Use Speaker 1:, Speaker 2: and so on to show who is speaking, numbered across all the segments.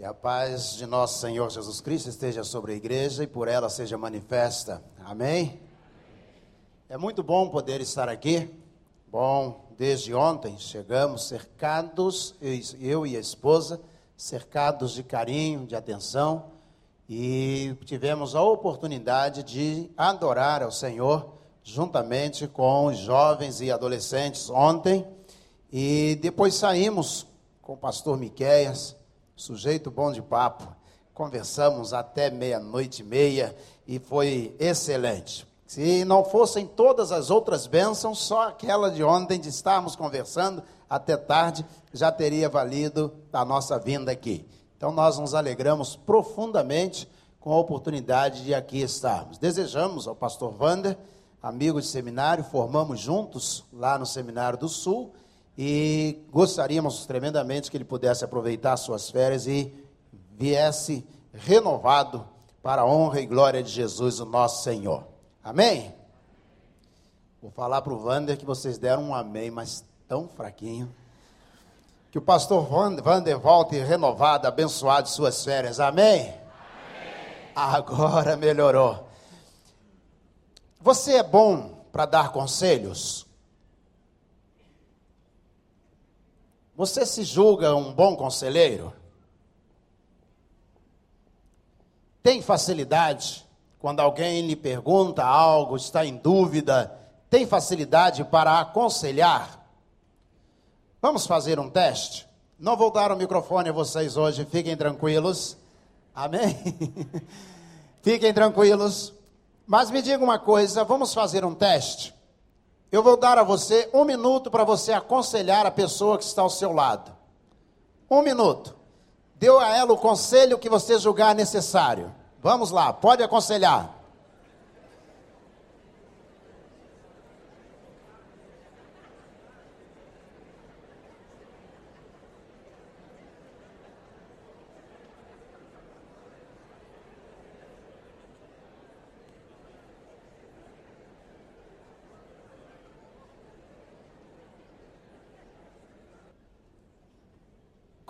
Speaker 1: Que a paz de nosso Senhor Jesus Cristo esteja sobre a igreja e por ela seja manifesta. Amém? É muito bom poder estar aqui. Bom, desde ontem chegamos cercados, eu e a esposa, cercados de carinho, de atenção, e tivemos a oportunidade de adorar ao Senhor juntamente com os jovens e adolescentes ontem. E depois saímos com o pastor Miqueias, sujeito bom de papo. Conversamos até meia-noite e meia e foi excelente. Se não fossem todas as outras bênçãos, só aquela de ontem de estarmos conversando até tarde já teria valido a nossa vinda aqui. Então nós nos alegramos profundamente com a oportunidade de aqui estarmos. Desejamos ao pastor Wander, amigo de seminário, formamos juntos lá no Seminário do Sul e gostaríamos tremendamente que ele pudesse aproveitar suas férias e viesse renovado para a honra e glória de Jesus, o nosso Senhor. Amém? Vou falar para o Wander que vocês deram um amém, mas tão fraquinho. Que o pastor Wander volte renovado, abençoado de suas férias. Amém? amém? Agora melhorou. Você é bom para dar conselhos? Você se julga um bom conselheiro? Tem facilidade quando alguém lhe pergunta algo, está em dúvida? Tem facilidade para aconselhar? Vamos fazer um teste? Não vou dar o microfone a vocês hoje, fiquem tranquilos. Amém? fiquem tranquilos. Mas me diga uma coisa, vamos fazer um teste? Eu vou dar a você um minuto para você aconselhar a pessoa que está ao seu lado. Um minuto. Deu a ela o conselho que você julgar necessário. Vamos lá, pode aconselhar.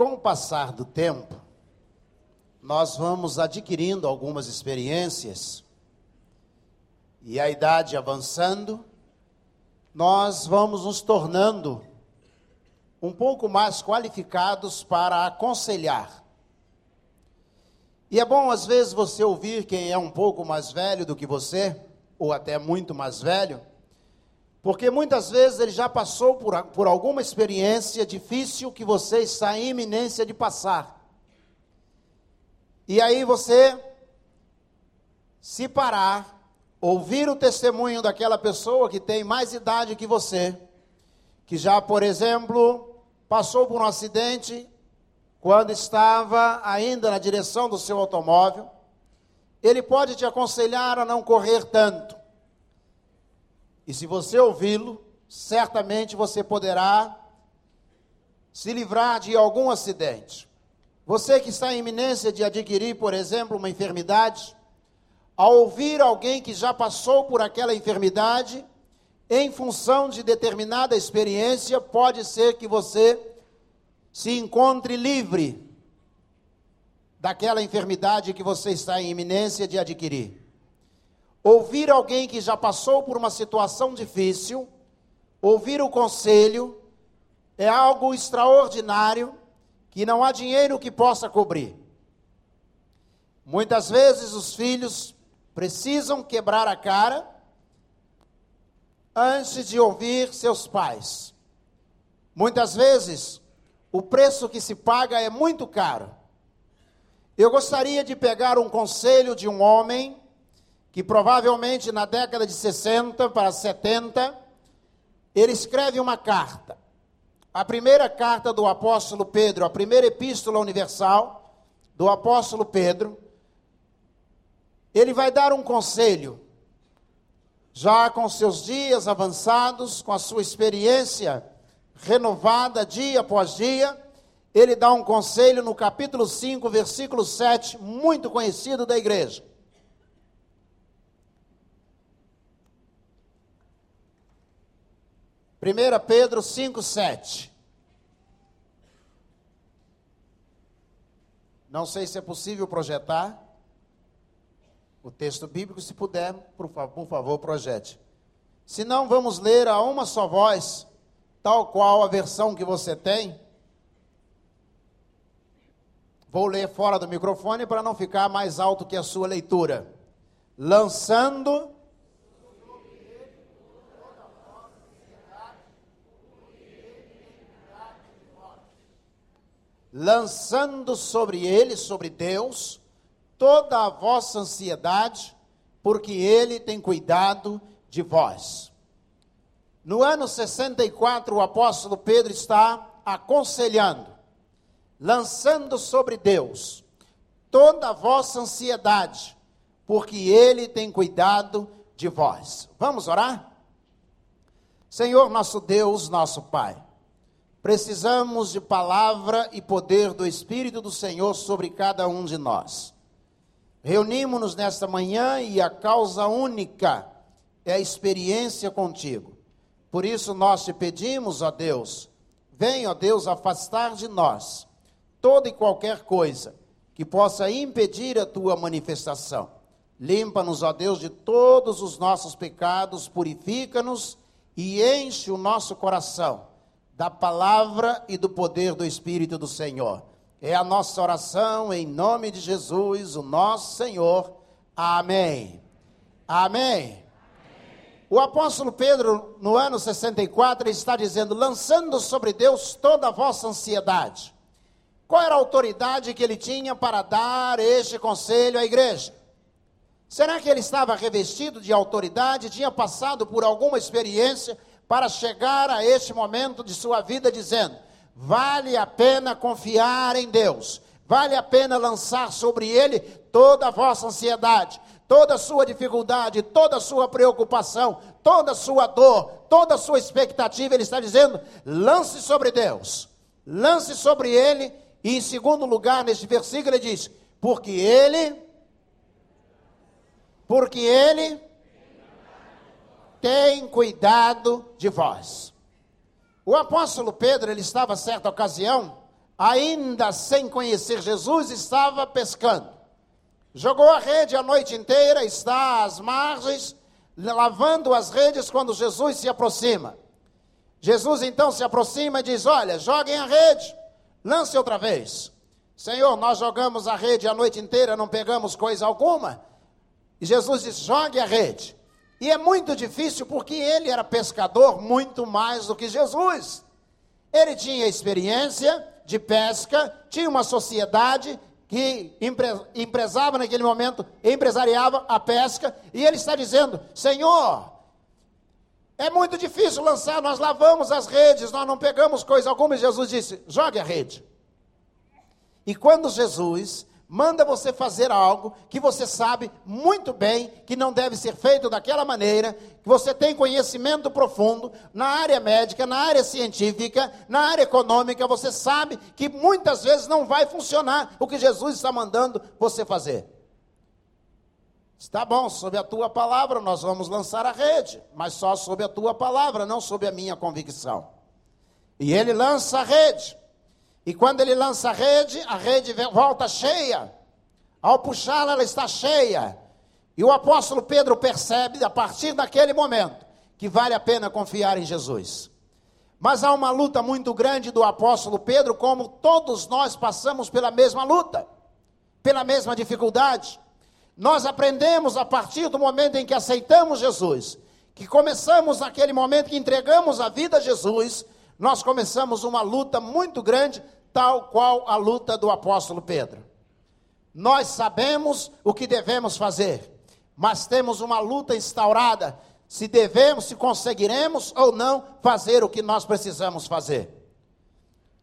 Speaker 1: Com o passar do tempo, nós vamos adquirindo algumas experiências e a idade avançando, nós vamos nos tornando um pouco mais qualificados para aconselhar. E é bom às vezes você ouvir quem é um pouco mais velho do que você, ou até muito mais velho, porque muitas vezes ele já passou por, por alguma experiência difícil que você está em iminência de passar. E aí você se parar, ouvir o testemunho daquela pessoa que tem mais idade que você, que já, por exemplo, passou por um acidente quando estava ainda na direção do seu automóvel, ele pode te aconselhar a não correr tanto e se você ouvi-lo, certamente você poderá se livrar de algum acidente. Você que está em iminência de adquirir, por exemplo, uma enfermidade, ao ouvir alguém que já passou por aquela enfermidade, em função de determinada experiência, pode ser que você se encontre livre daquela enfermidade que você está em iminência de adquirir. Ouvir alguém que já passou por uma situação difícil, ouvir o conselho, é algo extraordinário que não há dinheiro que possa cobrir. Muitas vezes os filhos precisam quebrar a cara antes de ouvir seus pais. Muitas vezes o preço que se paga é muito caro. Eu gostaria de pegar um conselho de um homem que provavelmente na década de 60 para 70, ele escreve uma carta. A primeira carta do apóstolo Pedro, a primeira epístola universal do apóstolo Pedro, ele vai dar um conselho, já com seus dias avançados, com a sua experiência renovada dia após dia, ele dá um conselho no capítulo 5, versículo 7, muito conhecido da igreja. 1 Pedro 5, 7. Não sei se é possível projetar o texto bíblico, se puder, por favor, projete. Se não, vamos ler a uma só voz, tal qual a versão que você tem. Vou ler fora do microfone para não ficar mais alto que a sua leitura. Lançando lançando sobre ele, sobre Deus, toda a vossa ansiedade, porque ele tem cuidado de vós. No ano 64, o apóstolo Pedro está aconselhando, lançando sobre Deus toda a vossa ansiedade, porque ele tem cuidado de vós. Vamos orar? Senhor nosso Deus, nosso Pai. Precisamos de palavra e poder do Espírito do Senhor sobre cada um de nós. Reunimos-nos nesta manhã e a causa única é a experiência contigo. Por isso nós te pedimos, ó Deus, venha, ó Deus, afastar de nós toda e qualquer coisa que possa impedir a tua manifestação. Limpa-nos, ó Deus, de todos os nossos pecados, purifica-nos e enche o nosso coração da palavra e do poder do Espírito do Senhor. É a nossa oração em nome de Jesus, o nosso Senhor. Amém. Amém. O apóstolo Pedro, no ano 64, está dizendo: lançando sobre Deus toda a vossa ansiedade. Qual era a autoridade que ele tinha para dar este conselho à igreja? Será que ele estava revestido de autoridade, tinha passado por alguma experiência para chegar a este momento de sua vida dizendo: vale a pena confiar em Deus, vale a pena lançar sobre Ele toda a vossa ansiedade, toda a sua dificuldade, toda a sua preocupação, toda a sua dor, toda a sua expectativa. Ele está dizendo: lance sobre Deus, lance sobre Ele, e em segundo lugar, neste versículo, ele diz: porque Ele, porque Ele tem cuidado de vós. O apóstolo Pedro, ele estava, certa ocasião, ainda sem conhecer Jesus, estava pescando. Jogou a rede a noite inteira, está às margens, lavando as redes quando Jesus se aproxima. Jesus então se aproxima e diz: Olha, joguem a rede, lance outra vez. Senhor, nós jogamos a rede a noite inteira, não pegamos coisa alguma. E Jesus diz: Jogue a rede. E é muito difícil porque ele era pescador muito mais do que Jesus. Ele tinha experiência de pesca, tinha uma sociedade que empresava naquele momento, empresariava a pesca, e ele está dizendo: Senhor, é muito difícil lançar, nós lavamos as redes, nós não pegamos coisa alguma, e Jesus disse: jogue a rede. E quando Jesus manda você fazer algo que você sabe muito bem que não deve ser feito daquela maneira, que você tem conhecimento profundo na área médica, na área científica, na área econômica, você sabe que muitas vezes não vai funcionar o que Jesus está mandando você fazer. Está bom, sob a tua palavra nós vamos lançar a rede, mas só sob a tua palavra, não sob a minha convicção. E ele lança a rede. E quando ele lança a rede, a rede volta cheia. Ao puxá-la, ela está cheia. E o apóstolo Pedro percebe, a partir daquele momento, que vale a pena confiar em Jesus. Mas há uma luta muito grande do apóstolo Pedro, como todos nós passamos pela mesma luta, pela mesma dificuldade. Nós aprendemos a partir do momento em que aceitamos Jesus, que começamos naquele momento que entregamos a vida a Jesus, nós começamos uma luta muito grande, tal qual a luta do apóstolo Pedro. Nós sabemos o que devemos fazer, mas temos uma luta instaurada se devemos, se conseguiremos ou não fazer o que nós precisamos fazer.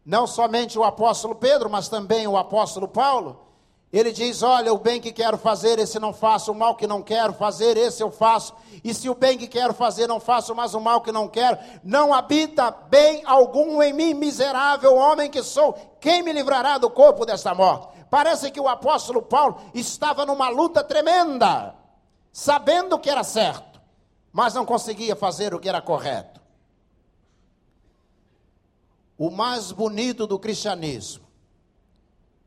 Speaker 1: Não somente o apóstolo Pedro, mas também o apóstolo Paulo ele diz: Olha, o bem que quero fazer, esse não faço, o mal que não quero fazer, esse eu faço. E se o bem que quero fazer não faço, mas o mal que não quero, não habita bem algum em mim, miserável homem que sou. Quem me livrará do corpo desta morte? Parece que o apóstolo Paulo estava numa luta tremenda, sabendo que era certo, mas não conseguia fazer o que era correto. O mais bonito do cristianismo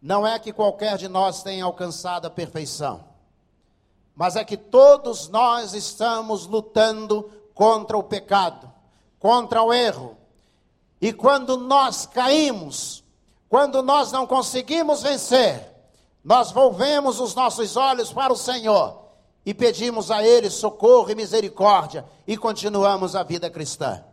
Speaker 1: não é que qualquer de nós tenha alcançado a perfeição, mas é que todos nós estamos lutando contra o pecado, contra o erro. E quando nós caímos, quando nós não conseguimos vencer, nós volvemos os nossos olhos para o Senhor e pedimos a Ele socorro e misericórdia e continuamos a vida cristã.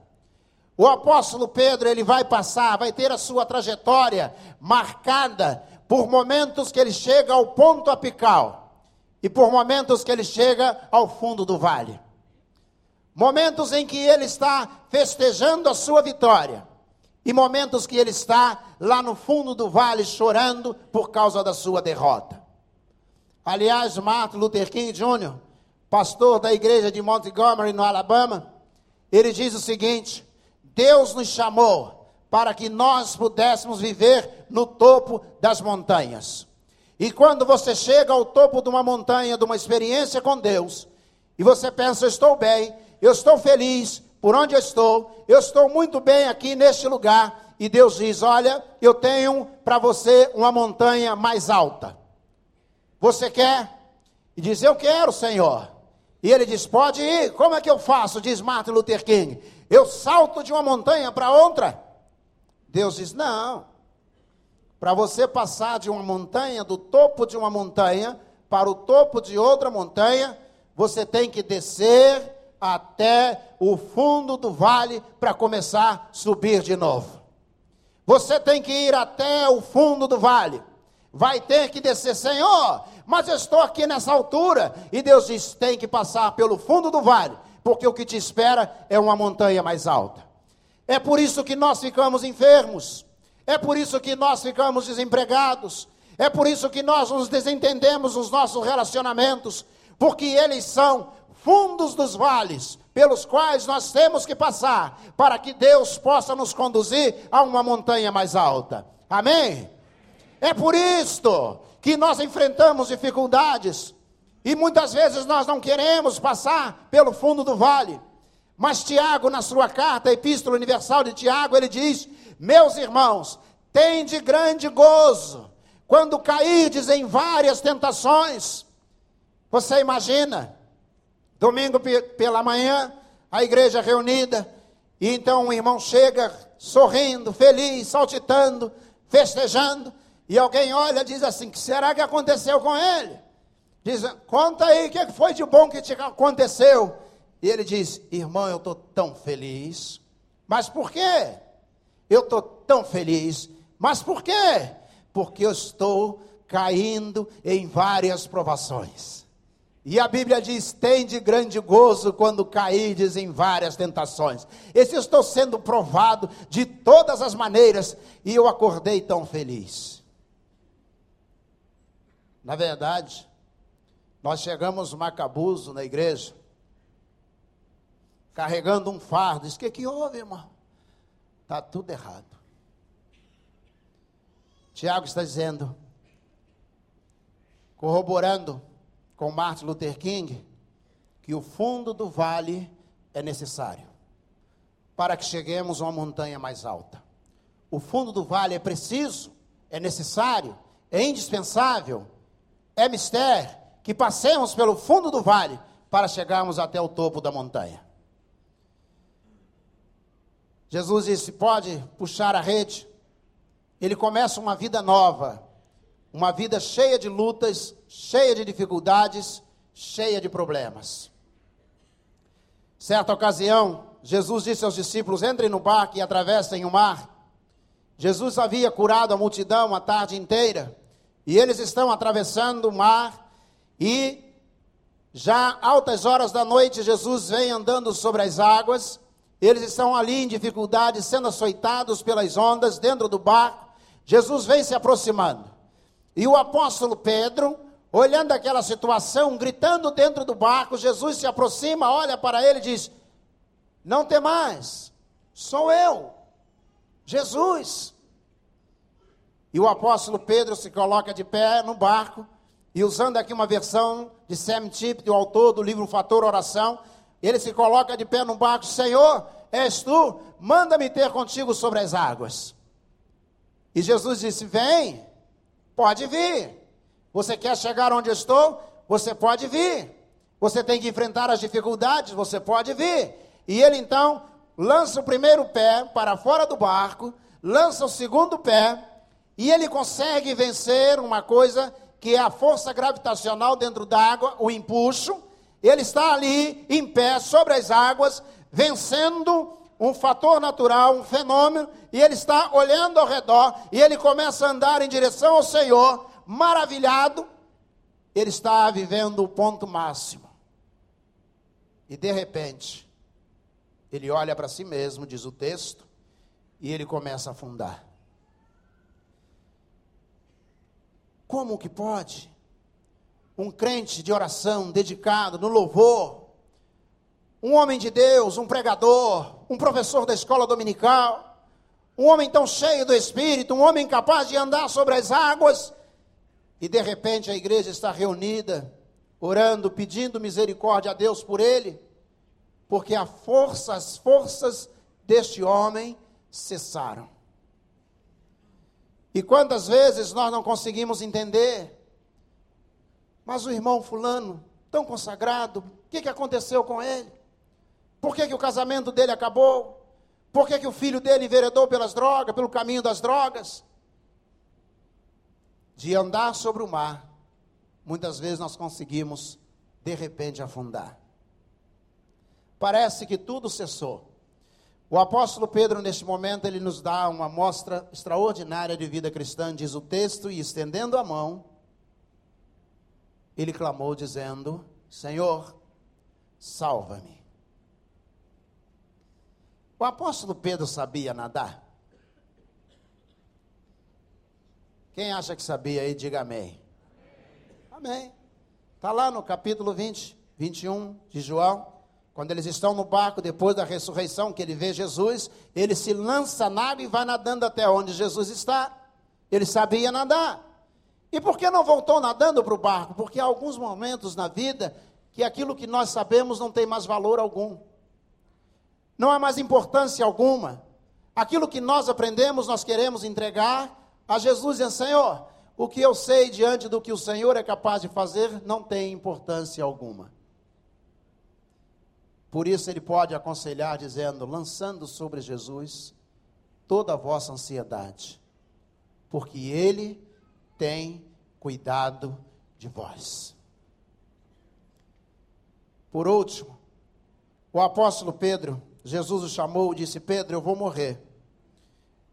Speaker 1: O apóstolo Pedro, ele vai passar, vai ter a sua trajetória marcada por momentos que ele chega ao ponto apical e por momentos que ele chega ao fundo do vale. Momentos em que ele está festejando a sua vitória e momentos que ele está lá no fundo do vale chorando por causa da sua derrota. Aliás, Martin Luther King Jr., pastor da igreja de Montgomery, no Alabama, ele diz o seguinte: Deus nos chamou para que nós pudéssemos viver no topo das montanhas. E quando você chega ao topo de uma montanha, de uma experiência com Deus, e você pensa, estou bem, eu estou feliz por onde eu estou, eu estou muito bem aqui neste lugar, e Deus diz: Olha, eu tenho para você uma montanha mais alta. Você quer? E diz: Eu quero, Senhor. E ele diz: Pode ir. Como é que eu faço? Diz Martin Luther King. Eu salto de uma montanha para outra? Deus diz: Não. Para você passar de uma montanha, do topo de uma montanha, para o topo de outra montanha, você tem que descer até o fundo do vale para começar a subir de novo. Você tem que ir até o fundo do vale. Vai ter que descer, Senhor, mas eu estou aqui nessa altura. E Deus diz: tem que passar pelo fundo do vale porque o que te espera é uma montanha mais alta. É por isso que nós ficamos enfermos, é por isso que nós ficamos desempregados, é por isso que nós nos desentendemos nos nossos relacionamentos, porque eles são fundos dos vales pelos quais nós temos que passar para que Deus possa nos conduzir a uma montanha mais alta. Amém? É por isto que nós enfrentamos dificuldades, e muitas vezes nós não queremos passar pelo fundo do vale. Mas Tiago, na sua carta, Epístola Universal de Tiago, ele diz: Meus irmãos, tende grande gozo quando cairdes em várias tentações. Você imagina, domingo pela manhã, a igreja reunida, e então um irmão chega sorrindo, feliz, saltitando, festejando, e alguém olha e diz assim: que será que aconteceu com ele? Diz, conta aí o que foi de bom que te aconteceu. E ele diz, irmão, eu estou tão feliz. Mas por quê? Eu estou tão feliz. Mas por quê? Porque eu estou caindo em várias provações. E a Bíblia diz: tem de grande gozo quando caídes em várias tentações. Esse estou sendo provado de todas as maneiras e eu acordei tão feliz. Na verdade, nós chegamos macabuzo na igreja, carregando um fardo. Diz: O que, que houve, irmão? Está tudo errado. Tiago está dizendo, corroborando com Martin Luther King, que o fundo do vale é necessário para que cheguemos a uma montanha mais alta. O fundo do vale é preciso, é necessário, é indispensável, é mistério, que passemos pelo fundo do vale para chegarmos até o topo da montanha. Jesus disse: pode puxar a rede. Ele começa uma vida nova, uma vida cheia de lutas, cheia de dificuldades, cheia de problemas. Certa ocasião, Jesus disse aos discípulos: entrem no barco e atravessem o mar. Jesus havia curado a multidão a tarde inteira, e eles estão atravessando o mar e já altas horas da noite, Jesus vem andando sobre as águas. Eles estão ali em dificuldade, sendo açoitados pelas ondas dentro do barco. Jesus vem se aproximando. E o apóstolo Pedro, olhando aquela situação, gritando dentro do barco, Jesus se aproxima, olha para ele e diz: Não tem mais, sou eu, Jesus. E o apóstolo Pedro se coloca de pé no barco e usando aqui uma versão de Sam Tip, o autor do livro Fator Oração, ele se coloca de pé no barco, Senhor, és tu, manda-me ter contigo sobre as águas. E Jesus disse: Vem. Pode vir. Você quer chegar onde eu estou? Você pode vir. Você tem que enfrentar as dificuldades? Você pode vir. E ele então lança o primeiro pé para fora do barco, lança o segundo pé, e ele consegue vencer uma coisa que é a força gravitacional dentro d'água, o empuxo. Ele está ali em pé sobre as águas, vencendo um fator natural, um fenômeno, e ele está olhando ao redor, e ele começa a andar em direção ao Senhor, maravilhado, ele está vivendo o ponto máximo. E de repente, ele olha para si mesmo, diz o texto, e ele começa a afundar. Como que pode? Um crente de oração, dedicado no louvor, um homem de Deus, um pregador, um professor da escola dominical, um homem tão cheio do Espírito, um homem capaz de andar sobre as águas, e de repente a igreja está reunida, orando, pedindo misericórdia a Deus por ele, porque a força, as forças deste homem cessaram. E quantas vezes nós não conseguimos entender, mas o irmão Fulano, tão consagrado, o que, que aconteceu com ele? Por que, que o casamento dele acabou? Por que, que o filho dele enveredou pelas drogas, pelo caminho das drogas? De andar sobre o mar, muitas vezes nós conseguimos, de repente, afundar. Parece que tudo cessou. O apóstolo Pedro, neste momento, ele nos dá uma mostra extraordinária de vida cristã, diz o texto, e estendendo a mão, ele clamou, dizendo: Senhor, salva-me. O apóstolo Pedro sabia nadar? Quem acha que sabia aí, diga amém. Amém. Está lá no capítulo 20, 21 de João. Quando eles estão no barco, depois da ressurreição, que ele vê Jesus, ele se lança na água e vai nadando até onde Jesus está. Ele sabia nadar. E por que não voltou nadando para o barco? Porque há alguns momentos na vida que aquilo que nós sabemos não tem mais valor algum não há mais importância alguma. Aquilo que nós aprendemos, nós queremos entregar a Jesus e Senhor. O que eu sei diante do que o Senhor é capaz de fazer não tem importância alguma. Por isso ele pode aconselhar dizendo: lançando sobre Jesus toda a vossa ansiedade, porque ele tem cuidado de vós. Por último, o apóstolo Pedro Jesus o chamou e disse: Pedro, eu vou morrer.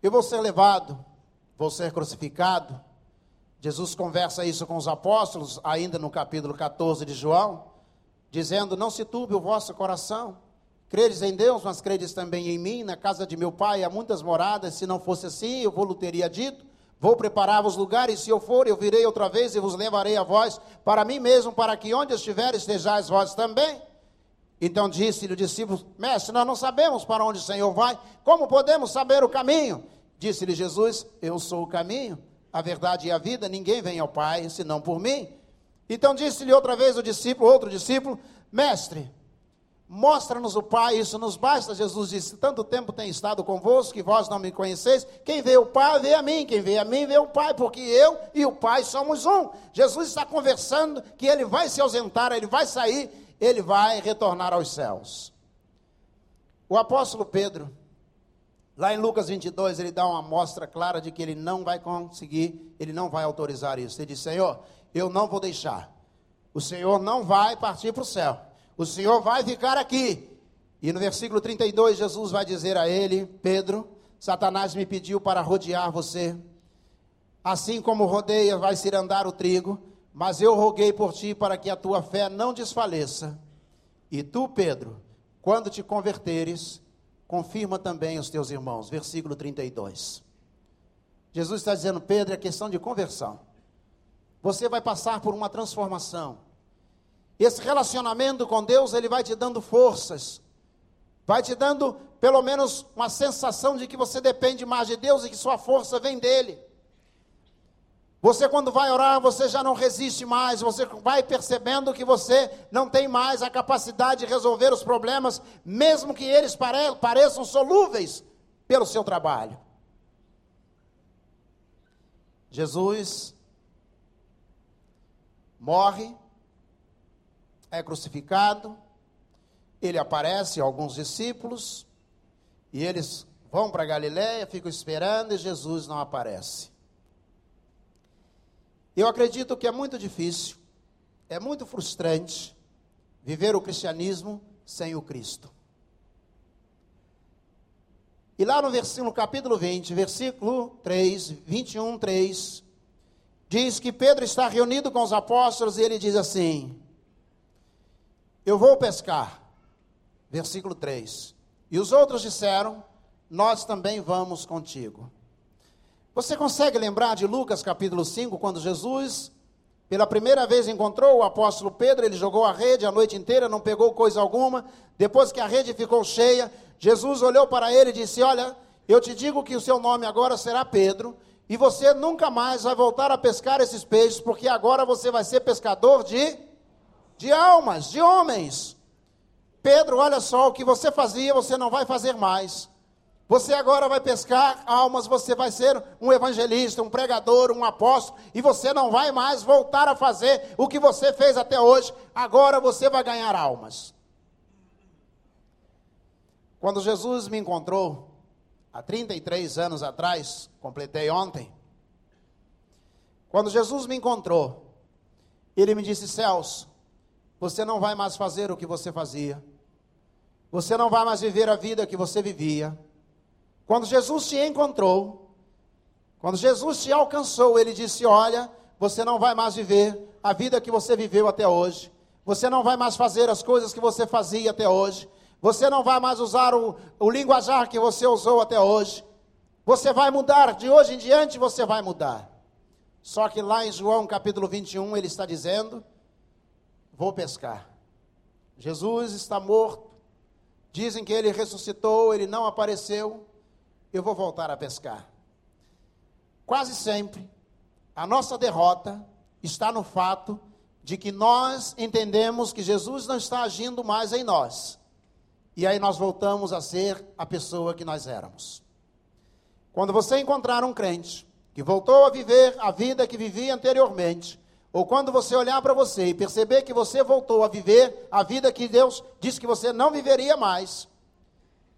Speaker 1: Eu vou ser levado, vou ser crucificado. Jesus conversa isso com os apóstolos, ainda no capítulo 14 de João, dizendo: Não se turbe o vosso coração. Credes em Deus, mas credes também em mim. Na casa de meu pai há muitas moradas. Se não fosse assim, eu vou teria dito. Vou preparar-vos lugares. Se eu for, eu virei outra vez e vos levarei a vós para mim mesmo, para que onde estiver estejais vós também. Então disse-lhe o discípulo: Mestre, nós não sabemos para onde o Senhor vai, como podemos saber o caminho? Disse-lhe Jesus: Eu sou o caminho, a verdade e a vida, ninguém vem ao Pai senão por mim. Então disse-lhe outra vez o discípulo, outro discípulo: Mestre, mostra-nos o Pai, isso nos basta. Jesus disse: Tanto tempo tenho estado convosco que vós não me conheceis. Quem vê o Pai, vê a mim. Quem vê a mim, vê o Pai, porque eu e o Pai somos um. Jesus está conversando que ele vai se ausentar, ele vai sair ele vai retornar aos céus. O apóstolo Pedro, lá em Lucas 22, ele dá uma amostra clara de que ele não vai conseguir, ele não vai autorizar isso. Ele diz: Senhor, eu não vou deixar. O Senhor não vai partir para o céu. O Senhor vai ficar aqui. E no versículo 32, Jesus vai dizer a ele: Pedro, Satanás me pediu para rodear você. Assim como rodeia, vai se andar o trigo. Mas eu roguei por ti para que a tua fé não desfaleça. E tu, Pedro, quando te converteres, confirma também os teus irmãos. Versículo 32. Jesus está dizendo, Pedro, é questão de conversão. Você vai passar por uma transformação. Esse relacionamento com Deus, ele vai te dando forças. Vai te dando, pelo menos, uma sensação de que você depende mais de Deus e que sua força vem dele. Você, quando vai orar, você já não resiste mais, você vai percebendo que você não tem mais a capacidade de resolver os problemas, mesmo que eles pare pareçam solúveis pelo seu trabalho. Jesus morre, é crucificado, ele aparece alguns discípulos, e eles vão para Galiléia, ficam esperando e Jesus não aparece. Eu acredito que é muito difícil, é muito frustrante viver o cristianismo sem o Cristo. E lá no versículo, capítulo 20, versículo 3, 21, 3, diz que Pedro está reunido com os apóstolos e ele diz assim: Eu vou pescar. Versículo 3. E os outros disseram: Nós também vamos contigo. Você consegue lembrar de Lucas capítulo 5, quando Jesus, pela primeira vez, encontrou o apóstolo Pedro? Ele jogou a rede a noite inteira, não pegou coisa alguma. Depois que a rede ficou cheia, Jesus olhou para ele e disse: Olha, eu te digo que o seu nome agora será Pedro, e você nunca mais vai voltar a pescar esses peixes, porque agora você vai ser pescador de, de almas, de homens. Pedro, olha só, o que você fazia, você não vai fazer mais. Você agora vai pescar almas, você vai ser um evangelista, um pregador, um apóstolo, e você não vai mais voltar a fazer o que você fez até hoje. Agora você vai ganhar almas. Quando Jesus me encontrou, há 33 anos atrás, completei ontem. Quando Jesus me encontrou, ele me disse: Celso, você não vai mais fazer o que você fazia, você não vai mais viver a vida que você vivia. Quando Jesus te encontrou, quando Jesus te alcançou, ele disse: Olha, você não vai mais viver a vida que você viveu até hoje, você não vai mais fazer as coisas que você fazia até hoje, você não vai mais usar o, o linguajar que você usou até hoje. Você vai mudar, de hoje em diante você vai mudar. Só que lá em João capítulo 21 ele está dizendo: Vou pescar. Jesus está morto. Dizem que ele ressuscitou, ele não apareceu. Eu vou voltar a pescar. Quase sempre, a nossa derrota está no fato de que nós entendemos que Jesus não está agindo mais em nós. E aí nós voltamos a ser a pessoa que nós éramos. Quando você encontrar um crente que voltou a viver a vida que vivia anteriormente, ou quando você olhar para você e perceber que você voltou a viver a vida que Deus disse que você não viveria mais,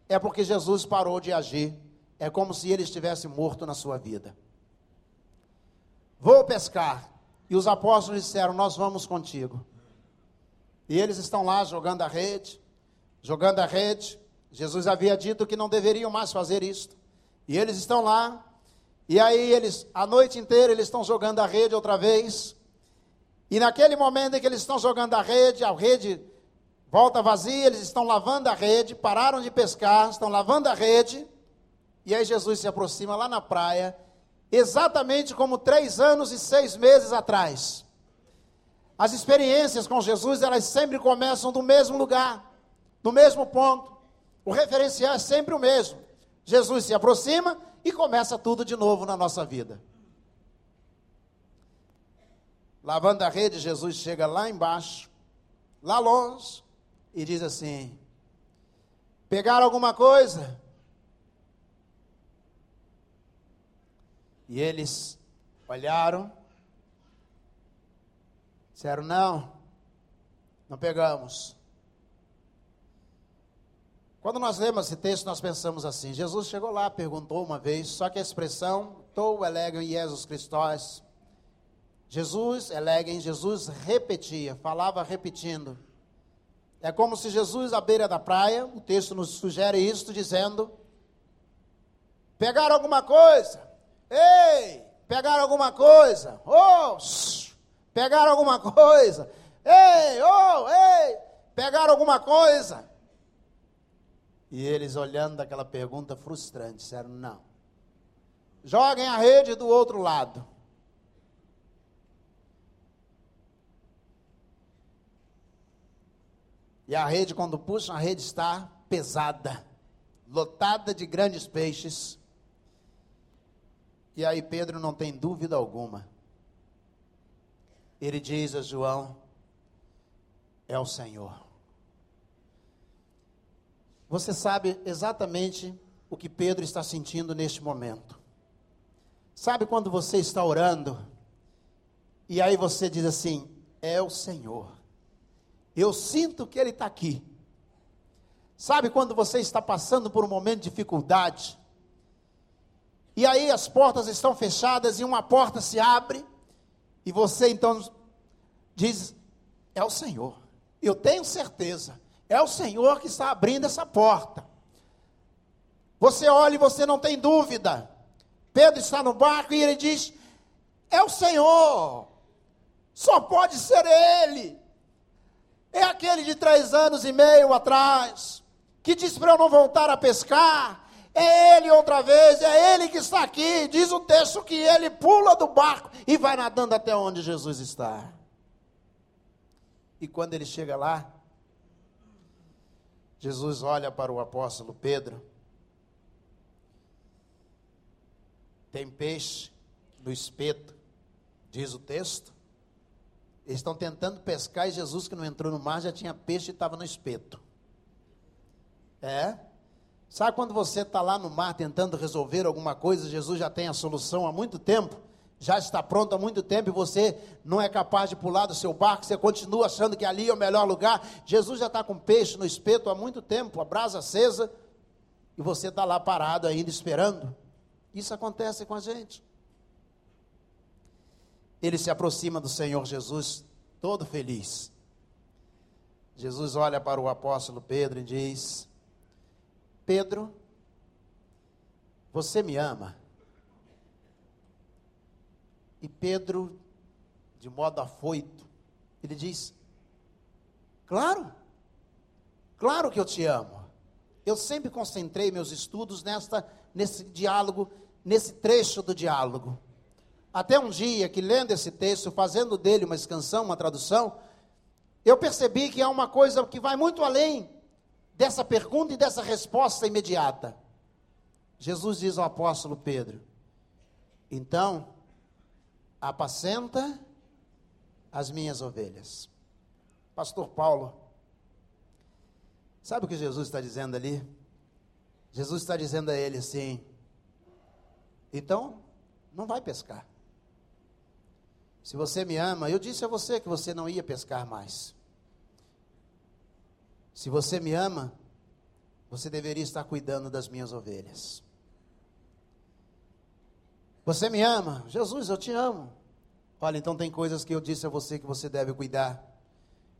Speaker 1: é porque Jesus parou de agir. É como se ele estivesse morto na sua vida. Vou pescar. E os apóstolos disseram: Nós vamos contigo. E eles estão lá jogando a rede jogando a rede. Jesus havia dito que não deveriam mais fazer isto. E eles estão lá. E aí eles, a noite inteira, eles estão jogando a rede outra vez. E naquele momento em que eles estão jogando a rede, a rede volta vazia, eles estão lavando a rede, pararam de pescar, estão lavando a rede. E aí Jesus se aproxima lá na praia, exatamente como três anos e seis meses atrás. As experiências com Jesus, elas sempre começam do mesmo lugar no mesmo ponto. O referencial é sempre o mesmo. Jesus se aproxima e começa tudo de novo na nossa vida. Lavando a rede, Jesus chega lá embaixo, lá longe, e diz assim: Pegaram alguma coisa? E eles olharam, disseram: Não, não pegamos. Quando nós lemos esse texto, nós pensamos assim: Jesus chegou lá, perguntou uma vez, só que a expressão, tou elegem Jesus Christos, Jesus, elegem, Jesus repetia, falava repetindo. É como se Jesus, à beira da praia, o texto nos sugere isso, dizendo: pegaram alguma coisa? Ei, pegaram alguma coisa? Oh, pegaram alguma coisa? Ei, oh, ei, pegaram alguma coisa? E eles, olhando aquela pergunta frustrante, disseram: não. Joguem a rede do outro lado. E a rede, quando puxam, a rede está pesada, lotada de grandes peixes. E aí Pedro não tem dúvida alguma. Ele diz a João: É o Senhor. Você sabe exatamente o que Pedro está sentindo neste momento. Sabe quando você está orando e aí você diz assim: é o Senhor. Eu sinto que Ele está aqui. Sabe quando você está passando por um momento de dificuldade? E aí as portas estão fechadas e uma porta se abre, e você então diz: É o Senhor. Eu tenho certeza, é o Senhor que está abrindo essa porta. Você olha e você não tem dúvida. Pedro está no barco e ele diz: É o Senhor, só pode ser Ele. É aquele de três anos e meio atrás, que disse para eu não voltar a pescar. É ele outra vez, é ele que está aqui. Diz o texto que ele pula do barco e vai nadando até onde Jesus está. E quando ele chega lá, Jesus olha para o apóstolo Pedro. Tem peixe no espeto, diz o texto. Eles estão tentando pescar e Jesus, que não entrou no mar, já tinha peixe e estava no espeto. É? Sabe quando você está lá no mar tentando resolver alguma coisa, Jesus já tem a solução há muito tempo? já está pronto há muito tempo e você não é capaz de pular do seu barco, você continua achando que ali é o melhor lugar. Jesus já está com peixe no espeto há muito tempo, a brasa acesa, e você está lá parado ainda esperando. Isso acontece com a gente. Ele se aproxima do Senhor Jesus, todo feliz. Jesus olha para o apóstolo Pedro e diz: Pedro, você me ama? E Pedro, de modo afoito, ele diz: Claro, claro que eu te amo. Eu sempre concentrei meus estudos nesta, nesse diálogo, nesse trecho do diálogo. Até um dia que, lendo esse texto, fazendo dele uma escansão, uma tradução, eu percebi que há uma coisa que vai muito além dessa pergunta e dessa resposta imediata. Jesus diz ao apóstolo Pedro: Então, apacenta as minhas ovelhas. Pastor Paulo, sabe o que Jesus está dizendo ali? Jesus está dizendo a ele assim: então, não vai pescar. Se você me ama, eu disse a você que você não ia pescar mais. Se você me ama, você deveria estar cuidando das minhas ovelhas. Você me ama? Jesus, eu te amo. Olha, então tem coisas que eu disse a você que você deve cuidar.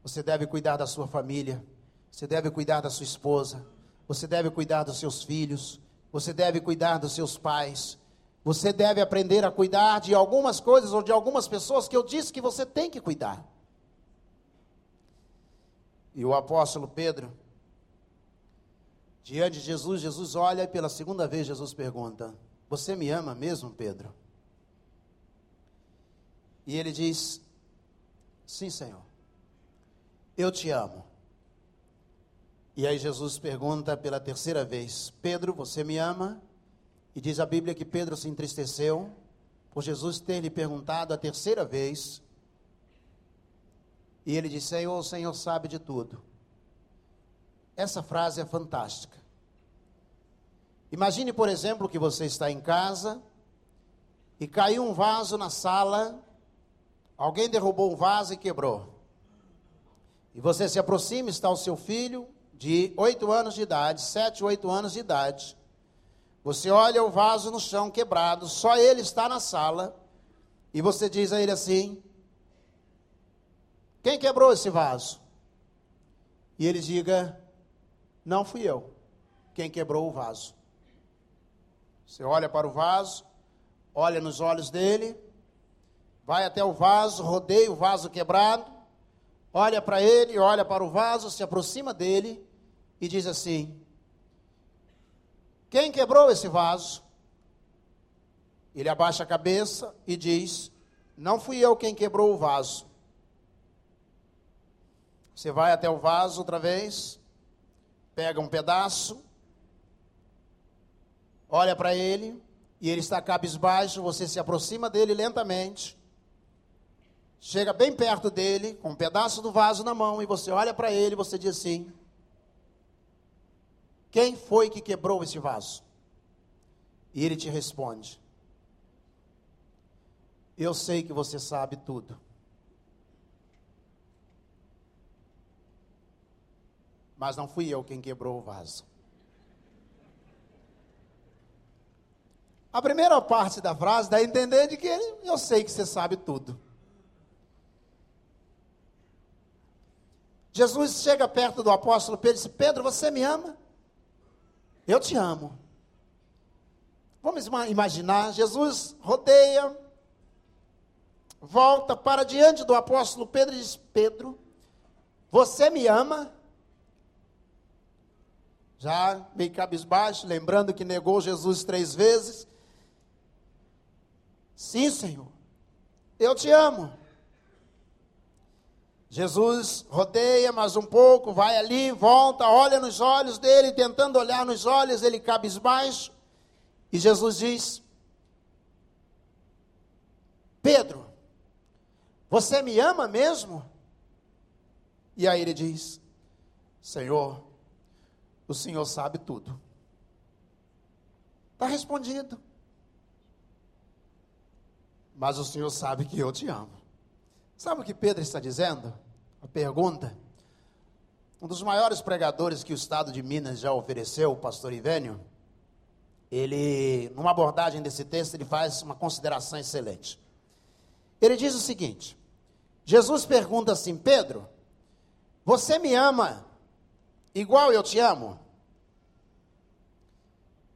Speaker 1: Você deve cuidar da sua família. Você deve cuidar da sua esposa. Você deve cuidar dos seus filhos. Você deve cuidar dos seus pais. Você deve aprender a cuidar de algumas coisas ou de algumas pessoas que eu disse que você tem que cuidar. E o apóstolo Pedro, diante de Jesus, Jesus olha e pela segunda vez Jesus pergunta: você me ama mesmo, Pedro? E ele diz: Sim, Senhor, eu te amo. E aí Jesus pergunta pela terceira vez: Pedro, você me ama? E diz a Bíblia que Pedro se entristeceu por Jesus ter lhe perguntado a terceira vez. E ele diz: Senhor, o Senhor sabe de tudo. Essa frase é fantástica. Imagine, por exemplo, que você está em casa e caiu um vaso na sala, alguém derrubou um vaso e quebrou. E você se aproxima, está o seu filho de oito anos de idade, sete, oito anos de idade. Você olha o vaso no chão quebrado, só ele está na sala, e você diz a ele assim: Quem quebrou esse vaso? E ele diga: Não fui eu. Quem quebrou o vaso? Você olha para o vaso, olha nos olhos dele, vai até o vaso, rodeia o vaso quebrado, olha para ele, olha para o vaso, se aproxima dele e diz assim: Quem quebrou esse vaso? Ele abaixa a cabeça e diz: Não fui eu quem quebrou o vaso. Você vai até o vaso outra vez, pega um pedaço, olha para ele e ele está cabisbaixo, você se aproxima dele lentamente, chega bem perto dele, com um pedaço do vaso na mão, e você olha para ele e você diz assim: quem foi que quebrou esse vaso? E ele te responde: Eu sei que você sabe tudo. Mas não fui eu quem quebrou o vaso. A primeira parte da frase dá a entender de que ele, eu sei que você sabe tudo. Jesus chega perto do apóstolo Pedro e diz: Pedro, você me ama? Eu te amo. Vamos imaginar, Jesus rodeia, volta para diante do apóstolo Pedro e diz: Pedro, você me ama? Já meio cabisbaixo, lembrando que negou Jesus três vezes. Sim, Senhor, eu te amo. Jesus rodeia mais um pouco, vai ali, volta, olha nos olhos dele, tentando olhar nos olhos, ele cabisbaixo. E Jesus diz: Pedro, você me ama mesmo? E aí ele diz: Senhor, o Senhor sabe tudo. Está respondido. Mas o Senhor sabe que eu te amo. Sabe o que Pedro está dizendo? A pergunta. Um dos maiores pregadores que o estado de Minas já ofereceu, o pastor Ivênio, ele, numa abordagem desse texto, ele faz uma consideração excelente. Ele diz o seguinte: Jesus pergunta assim, Pedro, você me ama igual eu te amo?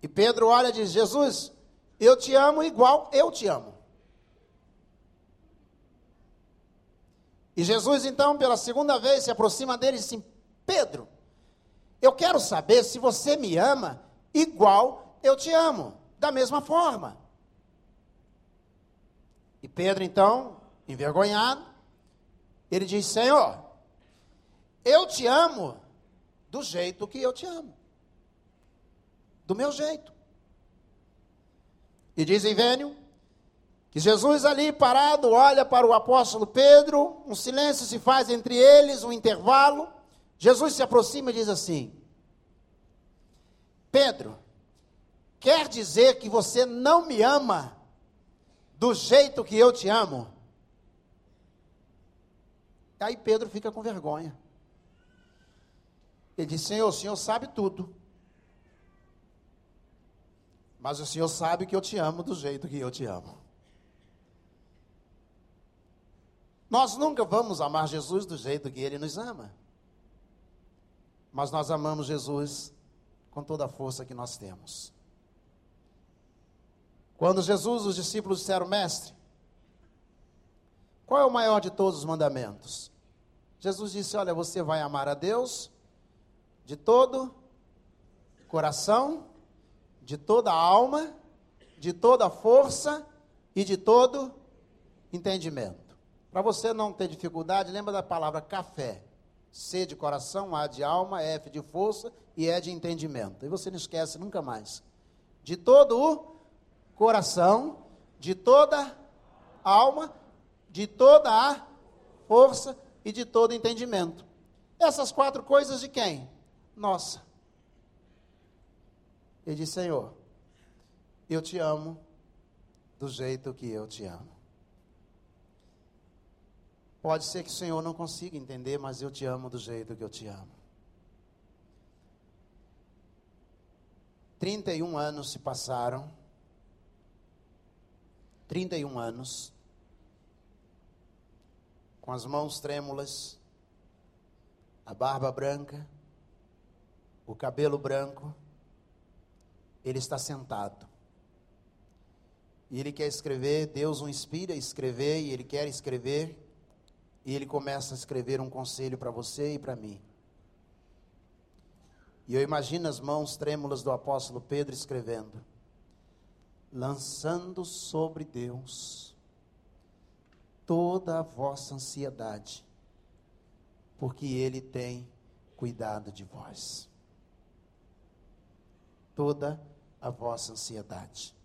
Speaker 1: E Pedro olha e diz: Jesus, eu te amo igual eu te amo. E Jesus, então, pela segunda vez, se aproxima dele e diz assim: Pedro, eu quero saber se você me ama igual eu te amo, da mesma forma. E Pedro, então, envergonhado, ele diz: Senhor, eu te amo do jeito que eu te amo, do meu jeito. E diz Ivênio que Jesus ali parado olha para o apóstolo Pedro, um silêncio se faz entre eles, um intervalo. Jesus se aproxima e diz assim: Pedro, quer dizer que você não me ama do jeito que eu te amo? Aí Pedro fica com vergonha. Ele diz: Senhor, o Senhor sabe tudo. Mas o Senhor sabe que eu te amo do jeito que eu te amo. Nós nunca vamos amar Jesus do jeito que ele nos ama. Mas nós amamos Jesus com toda a força que nós temos. Quando Jesus, os discípulos disseram, mestre, qual é o maior de todos os mandamentos? Jesus disse: Olha, você vai amar a Deus de todo coração, de toda alma, de toda força e de todo entendimento. Para você não ter dificuldade, lembra da palavra café. C de coração, A de alma, F de força e E de entendimento. E você não esquece nunca mais. De todo o coração, de toda alma, de toda a força e de todo entendimento. Essas quatro coisas de quem? Nossa. Ele disse: Senhor, eu te amo do jeito que eu te amo. Pode ser que o Senhor não consiga entender, mas eu te amo do jeito que eu te amo. 31 anos se passaram. 31 anos. Com as mãos trêmulas, a barba branca, o cabelo branco, ele está sentado. E ele quer escrever, Deus o inspira a escrever, e ele quer escrever e ele começa a escrever um conselho para você e para mim. E eu imagino as mãos trêmulas do apóstolo Pedro escrevendo: lançando sobre Deus toda a vossa ansiedade, porque Ele tem cuidado de vós. Toda a vossa ansiedade.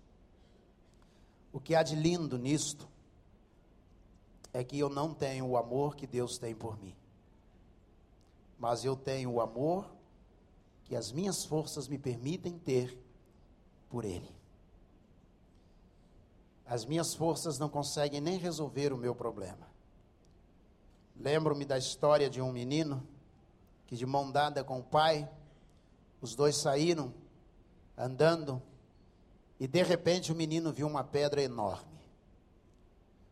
Speaker 1: O que há de lindo nisto é que eu não tenho o amor que Deus tem por mim. Mas eu tenho o amor que as minhas forças me permitem ter por Ele. As minhas forças não conseguem nem resolver o meu problema. Lembro-me da história de um menino que de mão dada com o pai, os dois saíram andando e de repente o menino viu uma pedra enorme.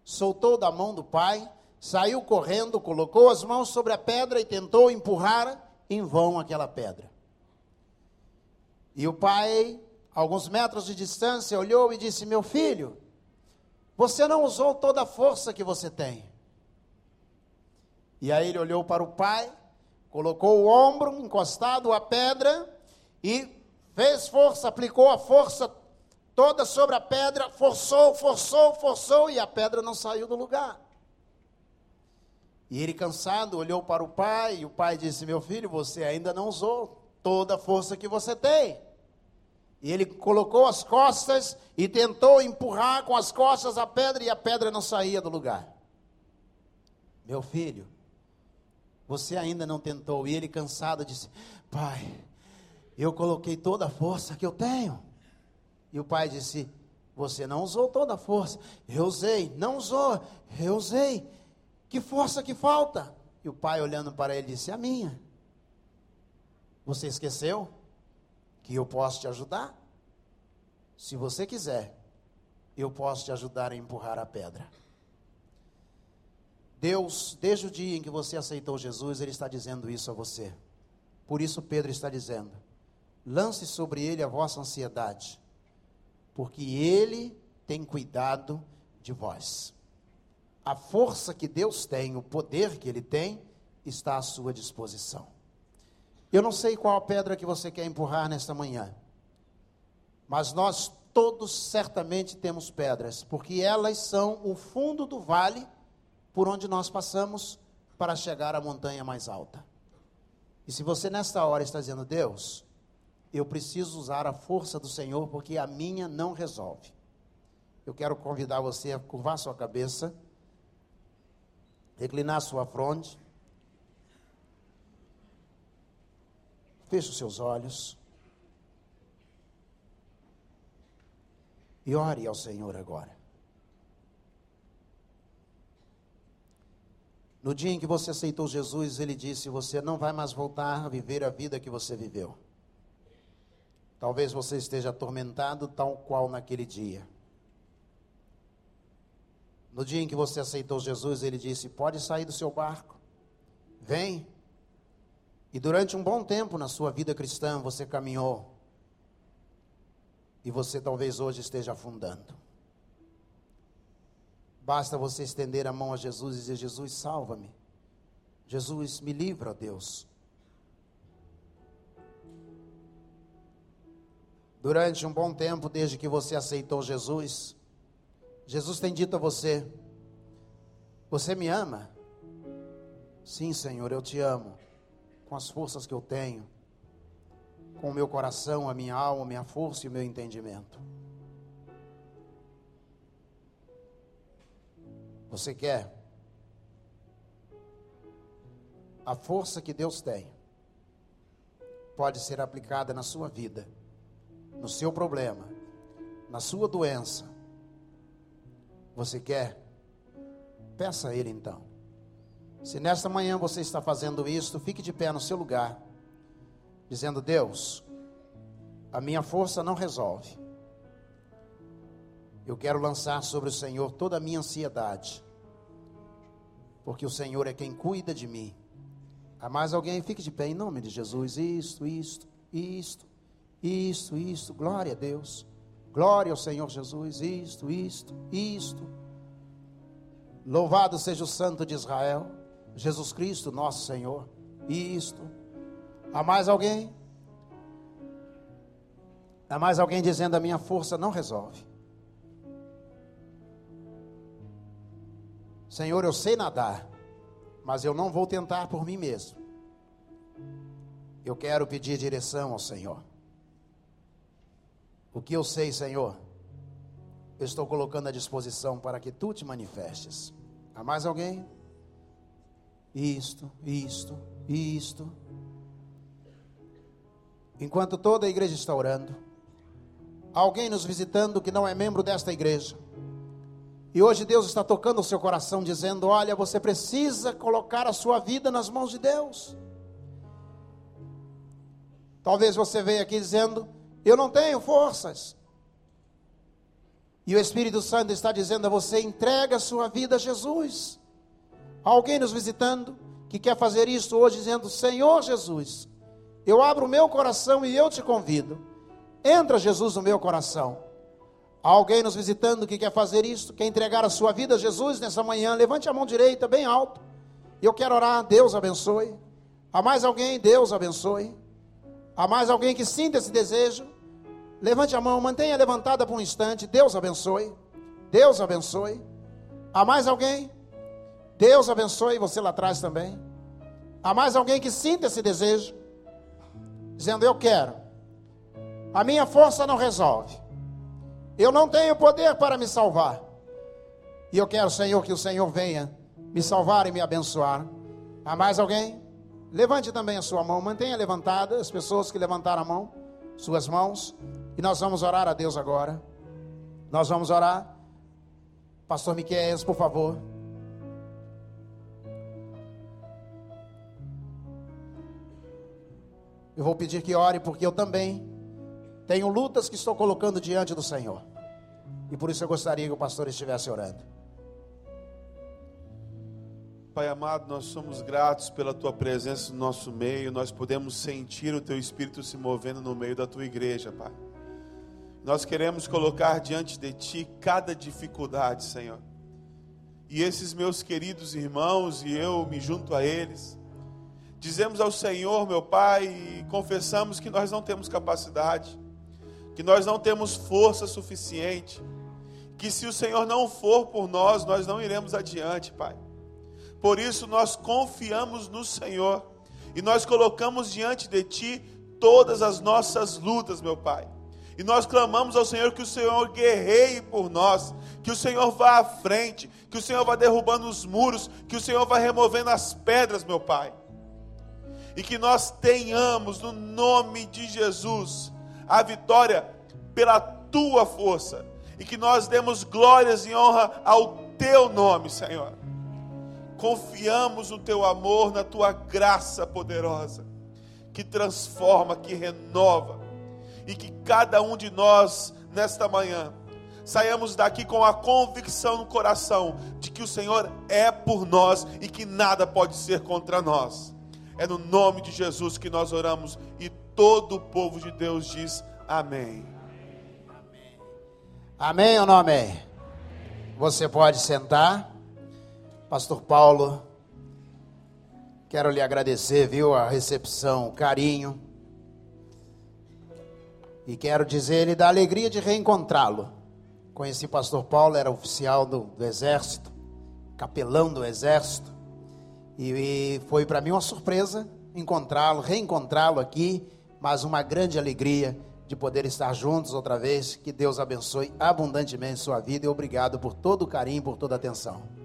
Speaker 1: Soltou da mão do pai, saiu correndo, colocou as mãos sobre a pedra e tentou empurrar em vão aquela pedra. E o pai, alguns metros de distância, olhou e disse: Meu filho, você não usou toda a força que você tem. E aí ele olhou para o pai, colocou o ombro encostado à pedra e fez força, aplicou a força toda sobre a pedra, forçou, forçou, forçou e a pedra não saiu do lugar. E ele, cansado, olhou para o pai e o pai disse: Meu filho, você ainda não usou toda a força que você tem. E ele colocou as costas e tentou empurrar com as costas a pedra e a pedra não saía do lugar. Meu filho, você ainda não tentou. E ele, cansado, disse: Pai, eu coloquei toda a força que eu tenho. E o pai disse: Você não usou toda a força. Eu usei. Não usou. Eu usei. Que força que falta? E o pai, olhando para ele, disse: A minha. Você esqueceu que eu posso te ajudar? Se você quiser, eu posso te ajudar a empurrar a pedra. Deus, desde o dia em que você aceitou Jesus, Ele está dizendo isso a você. Por isso, Pedro está dizendo: lance sobre Ele a vossa ansiedade, porque Ele tem cuidado de vós. A força que Deus tem, o poder que Ele tem, está à sua disposição. Eu não sei qual pedra que você quer empurrar nesta manhã, mas nós todos certamente temos pedras, porque elas são o fundo do vale por onde nós passamos para chegar à montanha mais alta. E se você nesta hora está dizendo, Deus, eu preciso usar a força do Senhor porque a minha não resolve. Eu quero convidar você a curvar sua cabeça, reclinar sua fronte, feche os seus olhos e ore ao Senhor agora. No dia em que você aceitou Jesus, ele disse: Você não vai mais voltar a viver a vida que você viveu. Talvez você esteja atormentado, tal qual naquele dia. No dia em que você aceitou Jesus, ele disse: Pode sair do seu barco, vem. E durante um bom tempo na sua vida cristã, você caminhou. E você talvez hoje esteja afundando. Basta você estender a mão a Jesus e dizer: Jesus, salva-me. Jesus, me livra, Deus. Durante um bom tempo, desde que você aceitou Jesus, Jesus tem dito a você: Você me ama? Sim, Senhor, eu te amo. Com as forças que eu tenho, com o meu coração, a minha alma, a minha força e o meu entendimento. Você quer? A força que Deus tem pode ser aplicada na sua vida, no seu problema, na sua doença. Você quer? Peça a Ele então. Se nesta manhã você está fazendo isso, fique de pé no seu lugar, dizendo: Deus, a minha força não resolve. Eu quero lançar sobre o Senhor toda a minha ansiedade porque o Senhor é quem cuida de mim. Há mais alguém? Fique de pé em nome de Jesus. Isto, isto, isto, isto, isto. Glória a Deus. Glória ao Senhor Jesus. Isto, isto, isto. Louvado seja o Santo de Israel, Jesus Cristo, nosso Senhor. Isto. Há mais alguém? Há mais alguém dizendo: a minha força não resolve. Senhor, eu sei nadar, mas eu não vou tentar por mim mesmo. Eu quero pedir direção ao Senhor. O que eu sei, Senhor, eu estou colocando à disposição para que tu te manifestes. Há mais alguém? Isto, isto, isto. Enquanto toda a igreja está orando, alguém nos visitando que não é membro desta igreja, e hoje Deus está tocando o seu coração, dizendo: Olha, você precisa colocar a sua vida nas mãos de Deus. Talvez você veja aqui dizendo: Eu não tenho forças. E o Espírito Santo está dizendo a você: entrega a sua vida a Jesus. Alguém nos visitando que quer fazer isso hoje, dizendo: Senhor Jesus, eu abro o meu coração e eu te convido. Entra, Jesus, no meu coração. Há alguém nos visitando que quer fazer isso, quer entregar a sua vida a Jesus nessa manhã. Levante a mão direita bem alto. Eu quero orar. Deus abençoe. Há mais alguém? Deus abençoe. Há mais alguém que sinta esse desejo? Levante a mão, mantenha levantada por um instante. Deus abençoe. Deus abençoe. Há mais alguém? Deus abençoe você lá atrás também. Há mais alguém que sinta esse desejo? Dizendo: Eu quero. A minha força não resolve. Eu não tenho poder para me salvar. E eu quero, Senhor, que o Senhor venha me salvar e me abençoar. Há mais alguém? Levante também a sua mão, mantenha levantada as pessoas que levantaram a mão, suas mãos, e nós vamos orar a Deus agora. Nós vamos orar. Pastor Miquel, por favor. Eu vou pedir que ore, porque eu também tenho lutas que estou colocando diante do Senhor. E por isso eu gostaria que o pastor estivesse orando.
Speaker 2: Pai amado, nós somos gratos pela tua presença no nosso meio. Nós podemos sentir o teu espírito se movendo no meio da tua igreja, Pai. Nós queremos colocar diante de ti cada dificuldade, Senhor. E esses meus queridos irmãos e eu me junto a eles, dizemos ao Senhor, meu Pai, e confessamos que nós não temos capacidade que nós não temos força suficiente, que se o Senhor não for por nós, nós não iremos adiante, Pai. Por isso nós confiamos no Senhor e nós colocamos diante de Ti todas as nossas lutas, meu Pai. E nós clamamos ao Senhor que o Senhor guerreie por nós, que o Senhor vá à frente, que o Senhor vá derrubando os muros, que o Senhor vá removendo as pedras, meu Pai. E que nós tenhamos, no nome de Jesus, a vitória pela tua força e que nós demos glórias e honra ao teu nome, Senhor. Confiamos no teu amor, na tua graça poderosa, que transforma, que renova, e que cada um de nós, nesta manhã, saiamos daqui com a convicção no coração de que o Senhor é por nós e que nada pode ser contra nós. É no nome de Jesus que nós oramos e todo o povo de Deus diz: Amém.
Speaker 1: Amém ou não amém? Você pode sentar. Pastor Paulo, quero lhe agradecer, viu, a recepção, o carinho. E quero dizer-lhe da alegria de reencontrá-lo. Conheci o pastor Paulo, era oficial do, do Exército, capelão do Exército. E, e foi para mim uma surpresa encontrá-lo, reencontrá-lo aqui, mas uma grande alegria de poder estar juntos outra vez. Que Deus abençoe abundantemente sua vida e obrigado por todo o carinho, por toda a atenção.